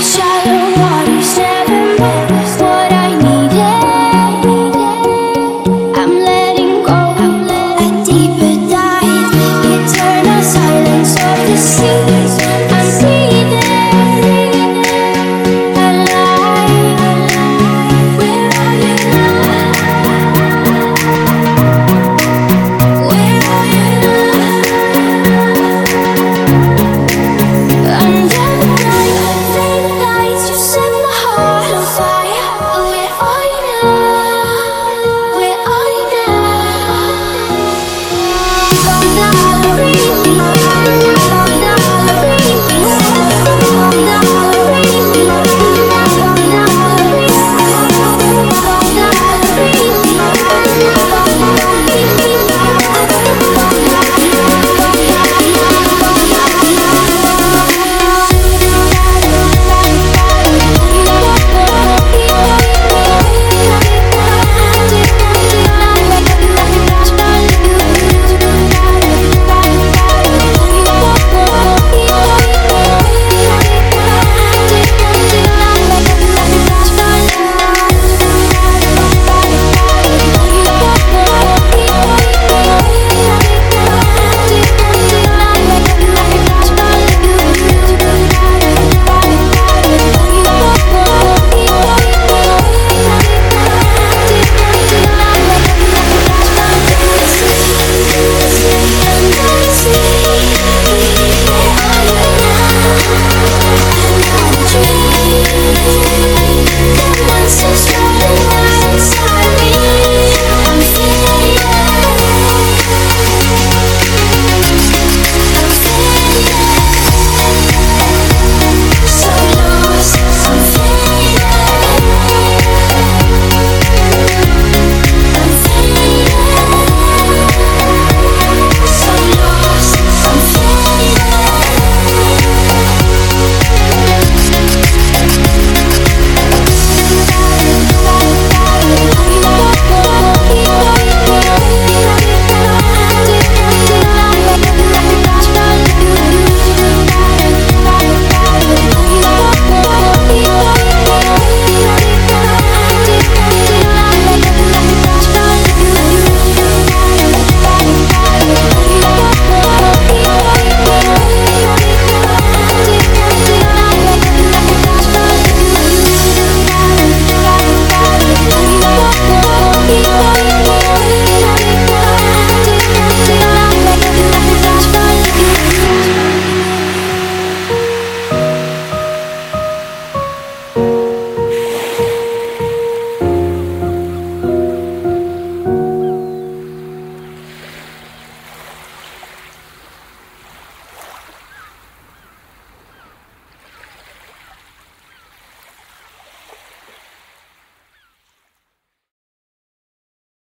shallow, what is shadow?